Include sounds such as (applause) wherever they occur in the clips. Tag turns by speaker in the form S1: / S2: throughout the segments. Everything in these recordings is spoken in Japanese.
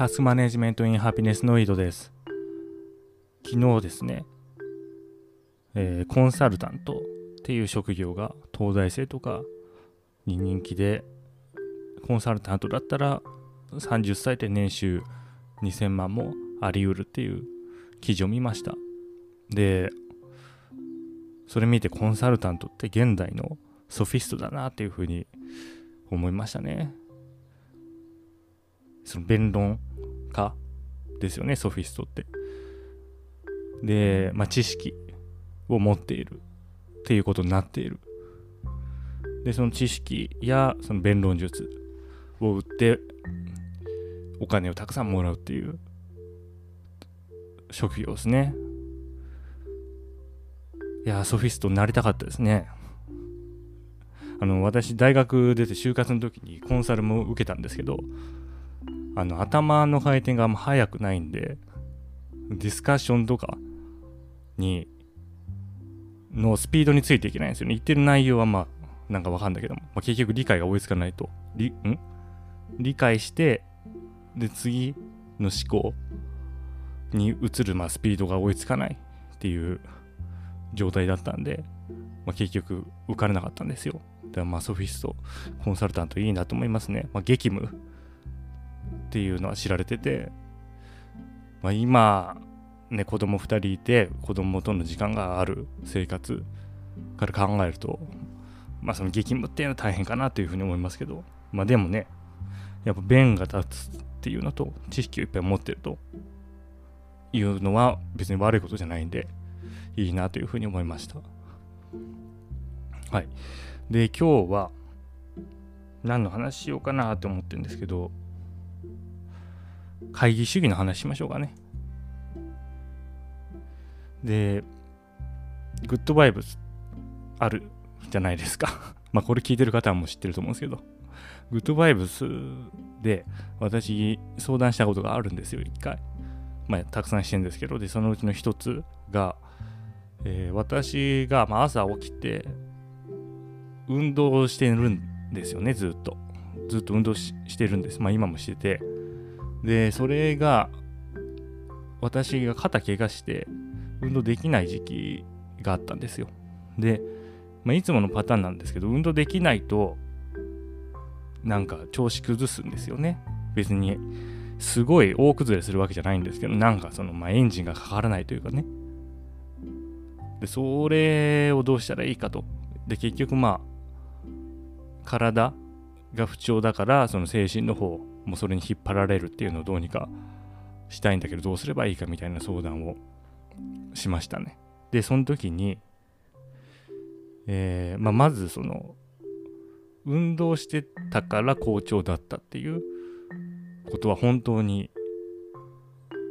S1: タスクマネジメントインハピネスの井戸です。昨日ですね、えー、コンサルタントっていう職業が東大生とかに人気で、コンサルタントだったら30歳で年収2000万もあり得るっていう記事を見ました。で、それ見てコンサルタントって現代のソフィストだなっていうふうに思いましたね。その弁論家ですよね、ソフィストって。で、まあ、知識を持っているっていうことになっている。で、その知識やその弁論術を売ってお金をたくさんもらうっていう職業ですね。いや、ソフィストになりたかったですね。あの、私、大学出て就活の時にコンサルも受けたんですけど、あの頭の回転があんま速くないんでディスカッションとかにのスピードについていけないんですよね言ってる内容はまあなんかわかんだけども、まあ、結局理解が追いつかないとりん？理解してで次の思考に移るまあスピードが追いつかないっていう状態だったんで、まあ、結局受からなかったんですよ。だからまあソフィスト、コンサルタントいいなと思いますね。まあ、激務っていうのは知られてて、まあ、今、ね、子供2人いて子供との時間がある生活から考えると、まあ、その激務っていうのは大変かなというふうに思いますけど、まあ、でもねやっぱ弁が立つっていうのと知識をいっぱい持ってるというのは別に悪いことじゃないんでいいなというふうに思いました。はい。で今日は何の話しようかなと思ってるんですけど会議主義の話しましょうかね。で、グッドバイブスあるじゃないですか。(laughs) まあこれ聞いてる方はもう知ってると思うんですけど、グッドバイブスで私相談したことがあるんですよ、一回。まあたくさんしてるんですけど、で、そのうちの一つが、えー、私がまあ朝起きて運動してるんですよね、ずっと。ずっと運動してるんです。まあ今もしてて。で、それが、私が肩怪我して、運動できない時期があったんですよ。で、まあ、いつものパターンなんですけど、運動できないと、なんか調子崩すんですよね。別に、すごい大崩れするわけじゃないんですけど、なんかその、まあ、エンジンがかからないというかね。で、それをどうしたらいいかと。で、結局まあ、体が不調だから、その精神の方もうそれに引っ張られるっていうのをどうにかしたいんだけどどうすればいいかみたいな相談をしましたね。でその時に、えーまあ、まずその運動してたから好調だったっていうことは本当に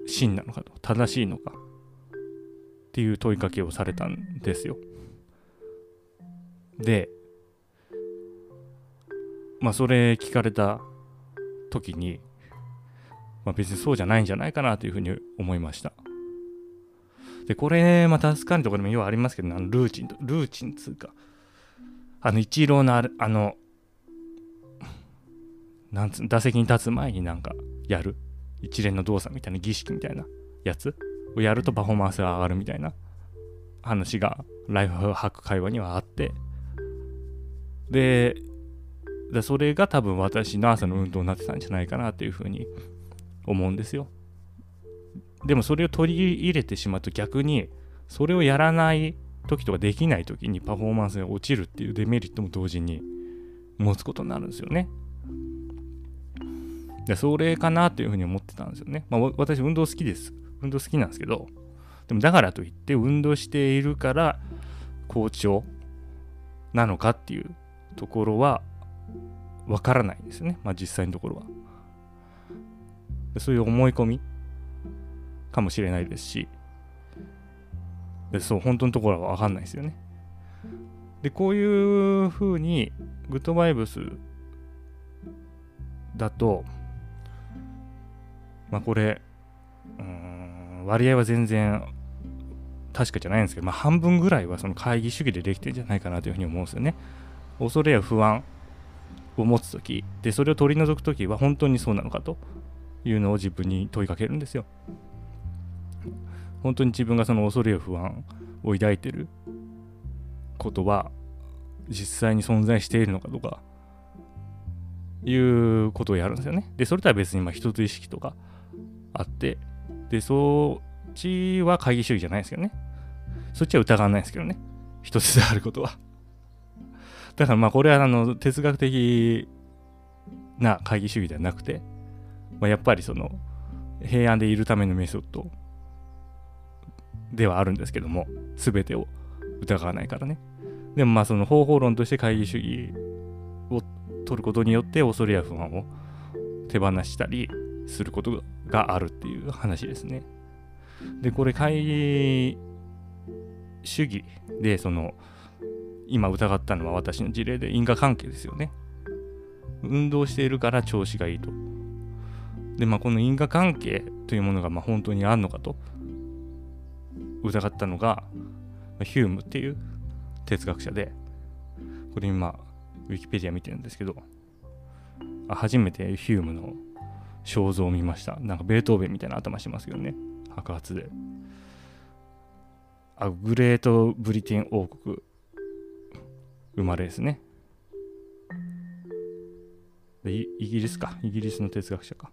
S1: 真なのかと正しいのかっていう問いかけをされたんですよ。でまあそれ聞かれた時に、まあ、別にそうじゃないんじゃないかなというふうに思いました。で、これ、またスカンとかでもようありますけど、あのルーチンと、ルーチンつうか、あの、一郎のああの、なんつ打席に立つ前になんかやる一連の動作みたいな儀式みたいなやつをやるとパフォーマンスが上がるみたいな話がライフハック会話にはあってででそれが多分私の朝の運動になってたんじゃないかなというふうに思うんですよ。でもそれを取り入れてしまうと逆にそれをやらない時とかできない時にパフォーマンスが落ちるっていうデメリットも同時に持つことになるんですよね。でそれかなというふうに思ってたんですよね。まあ、私運動好きです。運動好きなんですけど、でもだからといって運動しているから好調なのかっていうところはわからないんですね。まあ実際のところは。そういう思い込みかもしれないですし、でそう、本当のところはわかんないですよね。で、こういうふうに、グッドバイブスだと、まあこれ、うん、割合は全然確かじゃないんですけど、まあ半分ぐらいはその会議主義でできてるんじゃないかなというふうに思うんですよね。恐れや不安を持つ時でそれを取り除く時は本当にそうなのかというのを自分に問いかけるんですよ。本当に自分がその恐れや不安を抱いてることは実際に存在しているのかとかいうことをやるんですよね。で、それとは別にまあ一つ意識とかあって、で、そっちは会議主義じゃないですけどね。そっちは疑わないですけどね。一つであることは。だからまあこれはあの哲学的な会議主義ではなくて、まあ、やっぱりその平安でいるためのメソッドではあるんですけども、全てを疑わないからね。でもまあその方法論として会議主義を取ることによって恐れや不安を手放したりすることがあるっていう話ですね。で、これ会議主義でその今疑ったのは私の事例で因果関係ですよね。運動しているから調子がいいと。で、まあ、この因果関係というものがまあ本当にあるのかと疑ったのが、ヒュームっていう哲学者で、これ今、ウィキペディア見てるんですけど、初めてヒュームの肖像を見ました。なんかベートーベンみたいな頭してますけどね、白髪で。あグレートブリテン王国生まれですね。でイギリスか、イギリスの哲学者か。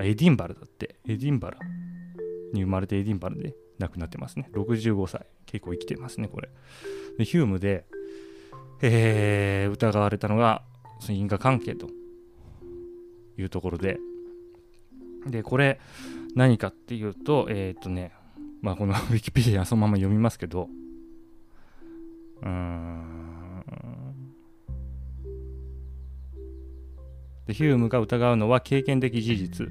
S1: エディンバラだって、エディンバラに生まれてエディンバラで亡くなってますね。65歳。結構生きてますね、これ。でヒュームで、えー、疑われたのが、その因果関係というところで、で、これ、何かっていうと、えっ、ー、とね、まあ、この (laughs) ウィキペディアそのまま読みますけど、うーん。で、ヒュームが疑うのは経験的事実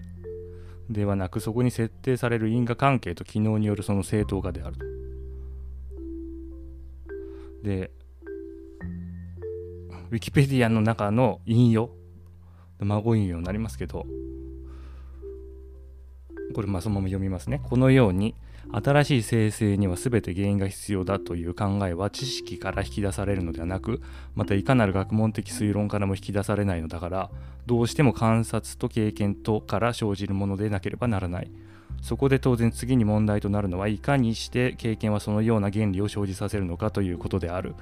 S1: ではなくそこに設定される因果関係と機能によるその正当化であると。で、ウィキペディアの中の引用、孫引用になりますけど、これまあそのまま読みますね。このように、新しい生成には全て原因が必要だという考えは知識から引き出されるのではなくまたいかなる学問的推論からも引き出されないのだからどうしても観察と経験とから生じるものでなければならない。そこで当然次に問題となるのはいかにして経験はそのような原理を生じさせるのかということである。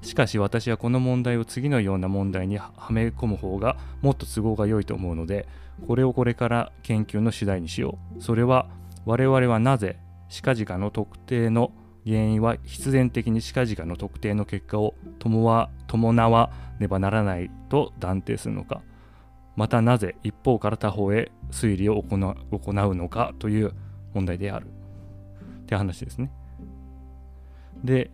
S1: しかし私はこの問題を次のような問題にはめ込む方がもっと都合が良いと思うのでこれをこれから研究の主題にしよう。それは我々はなぜ近々の特定の原因は必然的に近々の特定の結果を伴わねばならないと断定するのかまたなぜ一方から他方へ推理を行うのかという問題であるって話ですね。で、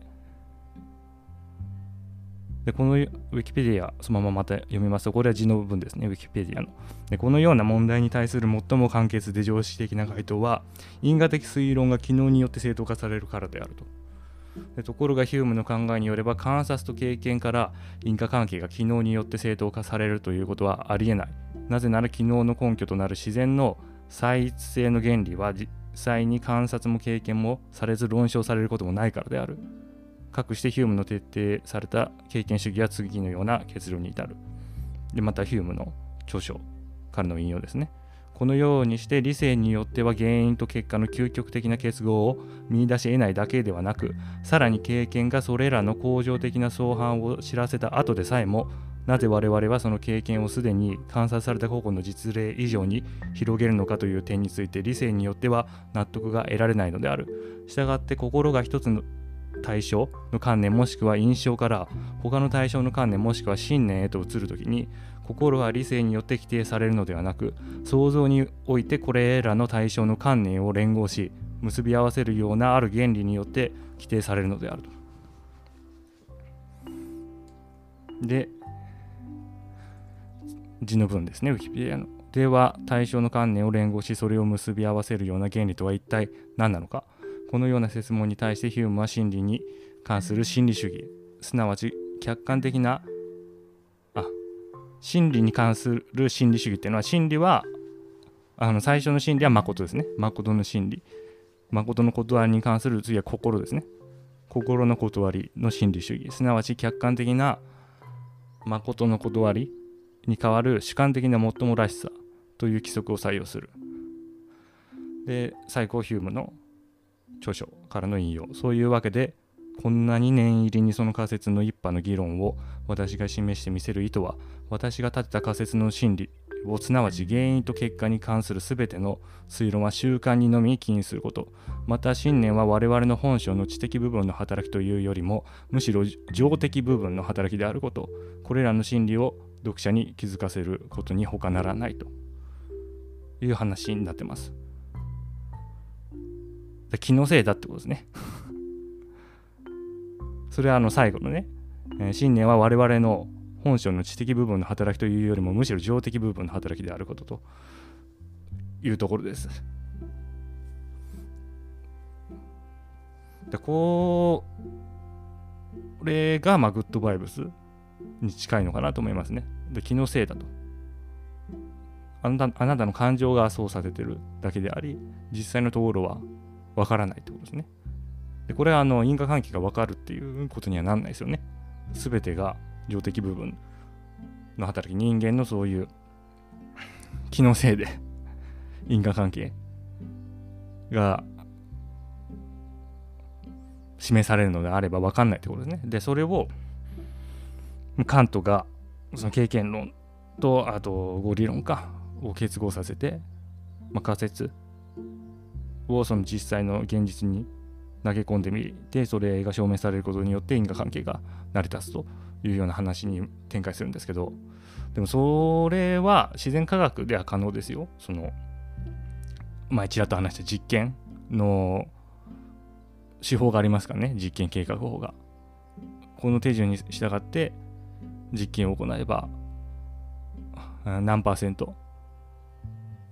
S1: でこのウィキペディア、そのまままた読みますと、これは字の部分ですね、ウィキペディアの。でこのような問題に対する最も簡潔で常識的な回答は、因果的推論が機能によって正当化されるからであると。でところがヒュームの考えによれば観察と経験から因果関係が機能によって正当化されるということはありえない。なぜなら機能の根拠となる自然の再一性の原理は実際に観察も経験もされず論証されることもないからである。かくしてヒュームの徹底された経験主義は次のような結論に至る。で、またヒュームの著書からの引用ですね。このようにして理性によっては原因と結果の究極的な結合を見出し得ないだけではなく、さらに経験がそれらの恒常的な相反を知らせた後でさえも、なぜ我々はその経験をすでに観察された個々の実例以上に広げるのかという点について理性によっては納得が得られないのである。したがって心が一つの対象の観念もしくは印象から他の対象の観念もしくは信念へと移るときに心は理性によって規定されるのではなく想像においてこれらの対象の観念を連合し結び合わせるようなある原理によって規定されるのであると。で字の文ですねウィキペディアの。では対象の観念を連合しそれを結び合わせるような原理とは一体何なのかこのような説問に対してヒュームは真理に関する心理主義。すなわち客観的なあ真理に関する心理主義っていうのは真理はあの最初の真理は誠ですね。誠の真理。誠の断りに関する次は心ですね。心の断りの心理主義。すなわち客観的な誠の断りに代わる主観的な最もらしさという規則を採用する。で、最高ヒュームの著書からの引用。そういうわけで、こんなに念入りにその仮説の一派の議論を私が示してみせる意図は、私が立てた仮説の真理をすなわち原因と結果に関する全ての推論は習慣にのみ起因することまた信念は我々の本性の知的部分の働きというよりもむしろ情的部分の働きであることこれらの真理を読者に気づかせることに他ならないという話になってます気のせいだってことですね (laughs) それはあの最後のね、えー、信念は我々の本性の知的部分の働きというよりもむしろ情的部分の働きであることというところです。でこれがまあグッドバイブスに近いのかなと思いますね。で気のせいだと。あなたあなたの感情がそうさせてるだけであり実際のところはわからないってことですね。でこれはあの因果関係がわかるっていうことにはなんないですよね。すべてが情的部分の働き人間のそういう気のせいで因果関係が示されるのであれば分かんないってことですね。で、それをカントがその経験論とあと合理論かを結合させて、まあ、仮説をその実際の現実に投げ込んでみてそれが証明されることによって因果関係が成り立つというような話に展開するんですけどでもそれは自然科学では可能ですよ。その前ちらっと話した実験の手法がありますからね？実験計画法が。この手順に従って実験を行えば何パーセント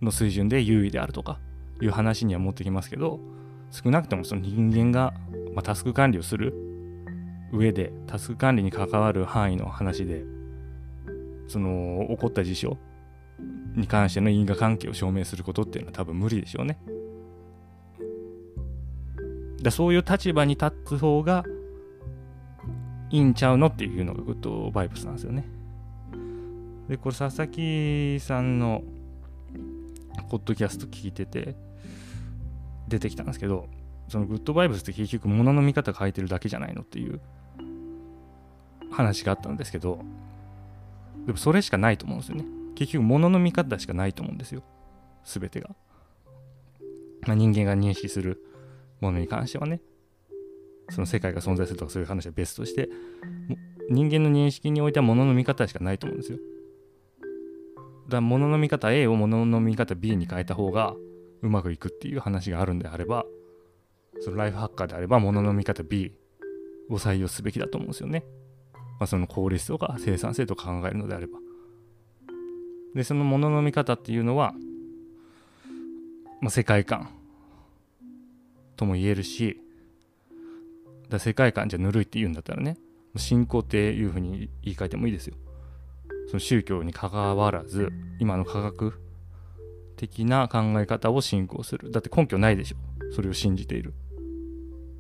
S1: の水準で優位であるとか。いう話には持ってきますけど少なくともその人間が、まあ、タスク管理をする上でタスク管理に関わる範囲の話でその起こった事象に関しての因果関係を証明することっていうのは多分無理でしょうね。だそういう立場に立つ方がいいんちゃうのっていうのがグッドバイブスなんですよね。で、これ佐々木さんのポッドキャスト聞いてて出てきたんですけど、そのグッドバイブスって結局物の見方変えてるだけじゃないのっていう話があったんですけど、でもそれしかないと思うんですよね。結局物の見方しかないと思うんですよ。すべてが。まあ、人間が認識するものに関してはね。その世界が存在するとかそういう話は別として、人間の認識においては物の見方しかないと思うんですよ。だから物の見方 A を物の見方 B に変えた方がうまくいくっていう話があるんであれば、そのライフハッカーであれば物のの見方 B を採用すべきだと思うんですよね。まあ、その効率とか生産性とか考えるのであれば。で、その物の見方っていうのは、まあ、世界観とも言えるし、だ世界観じゃぬるいって言うんだったらね、信仰っていうふうに言い換えてもいいですよ。その宗教に関わらず、今の科学的な考え方を信仰する。だって根拠ないでしょ。それを信じている。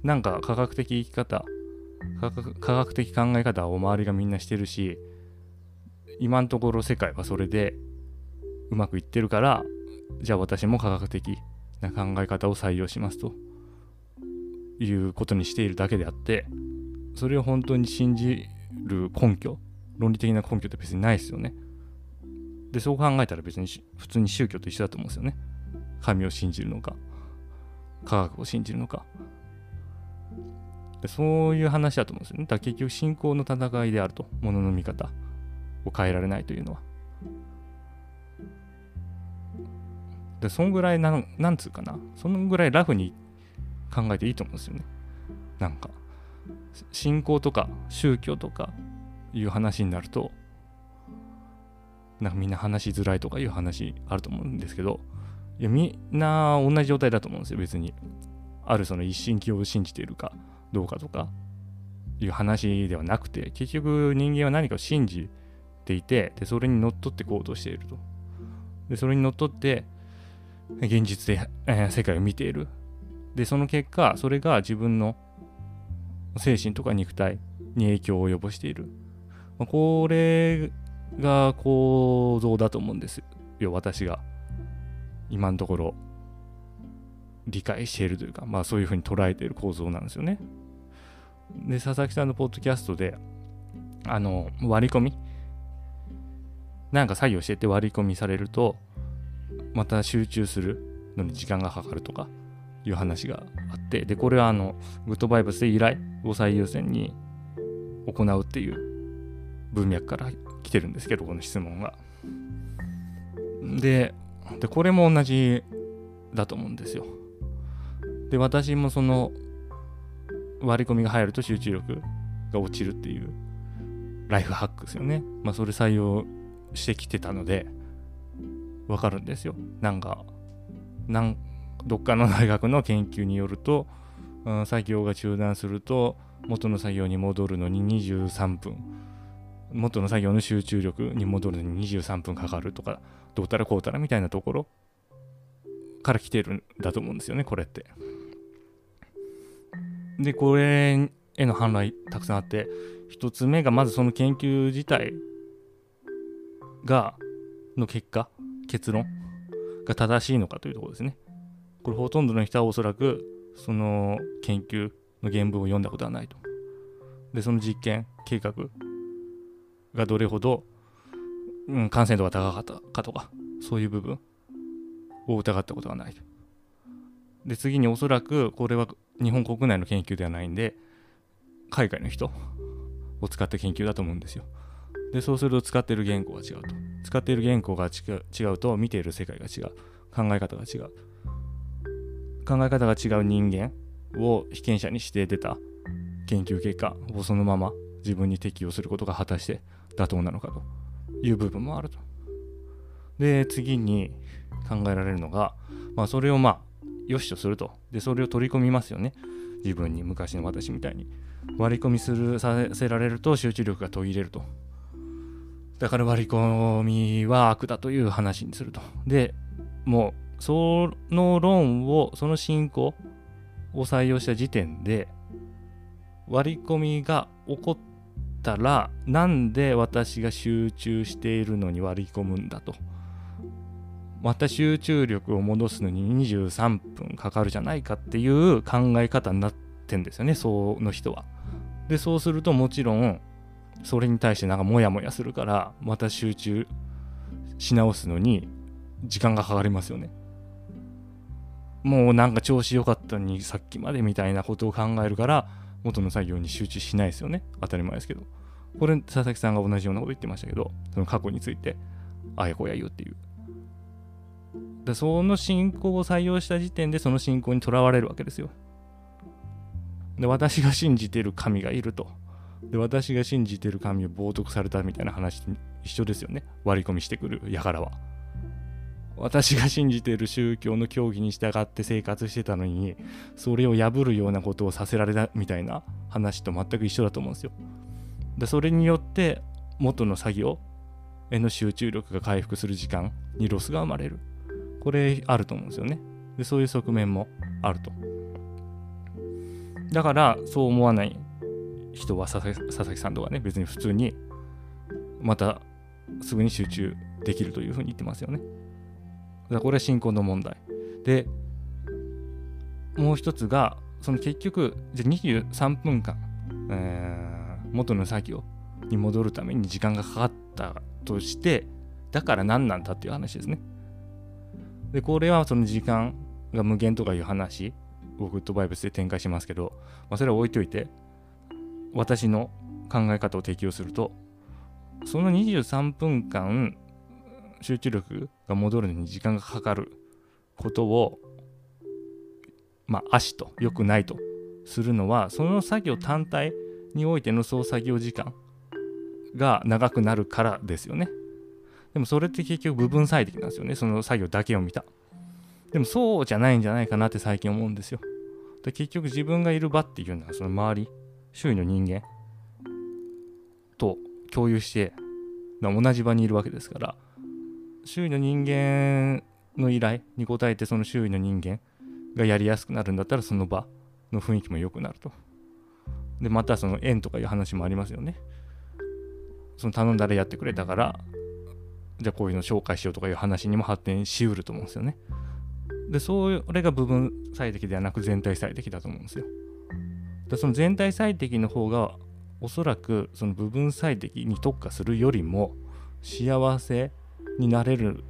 S1: なんか科学的生き方、科学的考え方を周りがみんなしてるし、今のところ世界はそれでうまくいってるから、じゃあ私も科学的な考え方を採用しますということにしているだけであって、それを本当に信じる根拠、論理的な根拠って別にないですよね。で、そう考えたら別に普通に宗教と一緒だと思うんですよね。神を信じるのか、科学を信じるのか。でそういう話だと思うんですよね。だ結局信仰の戦いであると。ものの見方を変えられないというのは。で、そんぐらいなん、なんつうかな。そのぐらいラフに考えていいと思うんですよね。なんか、信仰とか宗教とかいう話になると、なんかみんな話しづらいとかいう話あると思うんですけど、いやみんな同じ状態だと思うんですよ、別に。あるその一神教を信じているかどうかとかいう話ではなくて、結局人間は何かを信じていて、でそれにのっとって行動していると。で、それにのっとって、現実で、えー、世界を見ている。で、その結果、それが自分の精神とか肉体に影響を及ぼしている。まあ、これが構造だと思うんですよ。私が。今のところ。理解しているというかまあそういうふうに捉えている構造なんですよね。で佐々木さんのポッドキャストであの割り込み。なんか作業してて割り込みされるとまた集中するのに時間がかかるとかいう話があって。でこれはあのグッドバイブスで依頼を最優先に行うっていう文脈から来てるんですけどこの質問が。ででこれも同じだと思うんですよ。で私もその割り込みが入ると集中力が落ちるっていうライフハックですよね。まあそれ採用してきてたのでわかるんですよ。なんかなんどっかの大学の研究によると、うん、作業が中断すると元の作業に戻るのに23分元の作業の集中力に戻るのに23分かかるとかどうたらこうたらみたいなところから来てるんだと思うんですよねこれって。でこれへの反乱たくさんあって1つ目がまずその研究自体がの結果結論が正しいのかというところですね。これほとんどの人はおそらくその研究の原文を読んだことはないと。でその実験計画がどれほど、うん、感染度が高かったかとかそういう部分を疑ったことはないと。で次におそらくこれは日本国内の研究ではないんで海外の人を使った研究だと思うんですよ。でそうすると使っている言語が違うと。使っている言語が違うと見ている世界が違う。考え方が違う。考え方が違う人間を被験者にして出た研究結果をそのまま自分に適用することが果たして妥当なのかという部分もあると。で、次に考えられるのが、まあ、それをまあ、良しとすると。で、それを取り込みますよね。自分に、昔の私みたいに。割り込みする、させられると集中力が途切れると。だから割り込みは悪だという話にすると。で、もう、その論を、その進行を採用した時点で、割り込みが起こったら、なんで私が集中しているのに割り込むんだと。また集中力を戻すのに23分かかるじゃないかっていう考え方になってんですよね、その人は。で、そうするともちろん、それに対してなんかモヤモヤするから、また集中し直すのに時間がかかりますよね。もうなんか調子良かったのにさっきまでみたいなことを考えるから、元の作業に集中しないですよね。当たり前ですけど。これ、佐々木さんが同じようなこと言ってましたけど、その過去について、あやこや言うっていう。でその信仰を採用した時点でその信仰にとらわれるわけですよ。で私が信じてる神がいると。で私が信じてる神を冒涜されたみたいな話と一緒ですよね。割り込みしてくる輩は。私が信じている宗教の教義に従って生活してたのにそれを破るようなことをさせられたみたいな話と全く一緒だと思うんですよ。でそれによって元の作業への集中力が回復する時間にロスが生まれる。これあると思うんですよね。でそういう側面もあると。だからそう思わない人は佐々木さんとかね別に普通にまたすぐに集中できるというふうに言ってますよね。だこれは進行の問題。でもう一つがその結局じゃ23分間、えー、元の作業に戻るために時間がかかったとしてだから何なんだっていう話ですね。で、これはその時間が無限とかいう話をグッドバイブスで展開しますけど、まあ、それは置いといて、私の考え方を適用すると、その23分間、集中力が戻るのに時間がかかることを、まあ、足と良くないとするのは、その作業単体においての総作業時間が長くなるからですよね。でもそれって結局部分最適なんですよね。その作業だけを見た。でもそうじゃないんじゃないかなって最近思うんですよ。で結局自分がいる場っていうのはその周り、周囲の人間と共有して同じ場にいるわけですから、周囲の人間の依頼に応えてその周囲の人間がやりやすくなるんだったらその場の雰囲気も良くなると。で、またその縁とかいう話もありますよね。その頼んだらやってくれたからじゃあこういうの紹介しようとかいう話にも発展しうると思うんですよねでそれが部分最適ではなく全体最適だと思うんですよでその全体最適の方がおそらくその部分最適に特化するよりも幸せになれる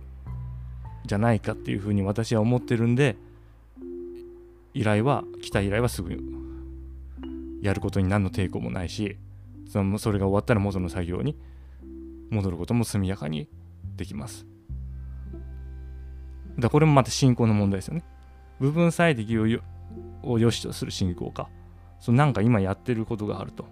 S1: じゃないかっていうふうに私は思ってるんで依頼は来た依頼はすぐやることに何の抵抗もないしそのそれが終わったら元の作業に戻ることも速やかにできます。だこれもまた進行の問題ですよね。部分最適をよを良しとする進行か。そのなんか今やってることがあると。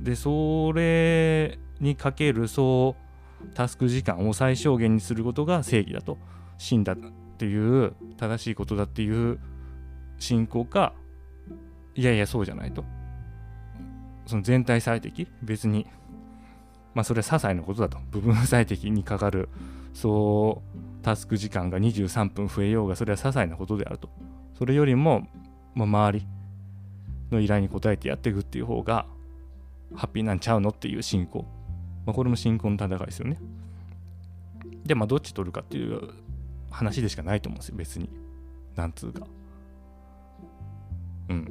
S1: でそれにかけるそうタスク時間を最小限にすることが正義だと。真だっていう正しいことだっていう信仰かいやいやそうじゃないと。その全体最適？別に。まあそれは些細なことだと。部分最適にかかる。そうタスク時間が23分増えようがそれは些細なことであると。それよりも、まあ、周りの依頼に応えてやっていくっていう方がハッピーなんちゃうのっていう信仰、まあ、これも信仰の戦いですよね。でまあどっち取るかっていう話でしかないと思うんですよ別に。なんつうか。うん。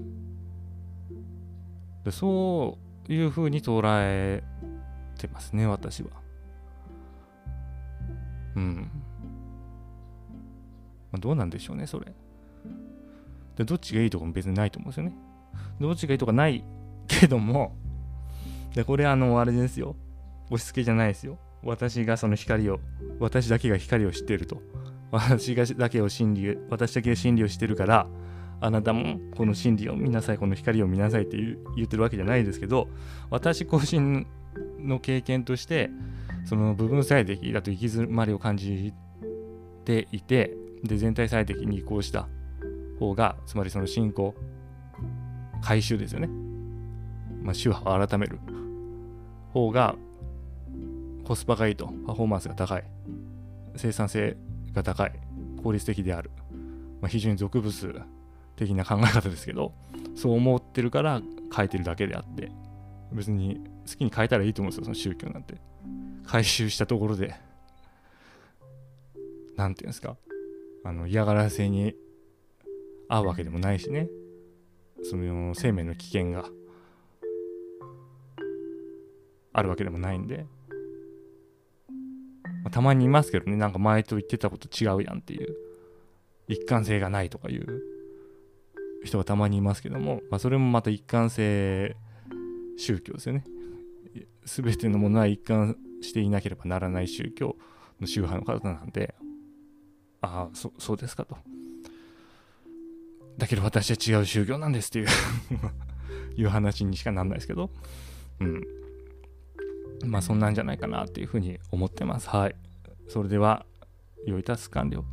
S1: でそういうふうに捉えてますね私は。うん。まあ、どうなんでしょうねそれ。でどっちがいいとかも別にないと思うんですよね。どっちがいいとかないけども。でこれあのあれですよ。押し付けじゃないですよ。私がその光を私だけが光を知っていると。私がだけを真理私だけが真理を知ってるからあなたもこの真理を見なさいこの光を見なさいって言ってるわけじゃないですけど私個人の経験としてその部分最適だと行き詰まりを感じていてで全体最適に移行した。方がつまりその進行回収ですよね、まあ、宗派を改める。方がコスパがいいと。パフォーマンスが高い。生産性が高い。効率的である、まあ、非常に俗物的な考え方ですけどそう思ってるから書いてるだけであって別に好きに変えたらいいと思うんですよその宗教なんて。回収したところで。何て言うんですか。あの嫌がらせに合うわけでもないしね。その生命の危険があるわけでもないんで、まあ、たまにいますけどねなんか前と言ってたこと違うやんっていう。一貫性がないとかいう人がたまにいますけども、まあ、それもまた一貫性宗教ですよね。全てのものは一貫していなければならない宗教の宗派の方なんでああそそうですかと。だけど私は違う宗教なんですっていう (laughs) いう話にしかなんないですけど。うん。まあそんなんじゃないかなっていうふうに思ってます。はい。それでは良いタス完了。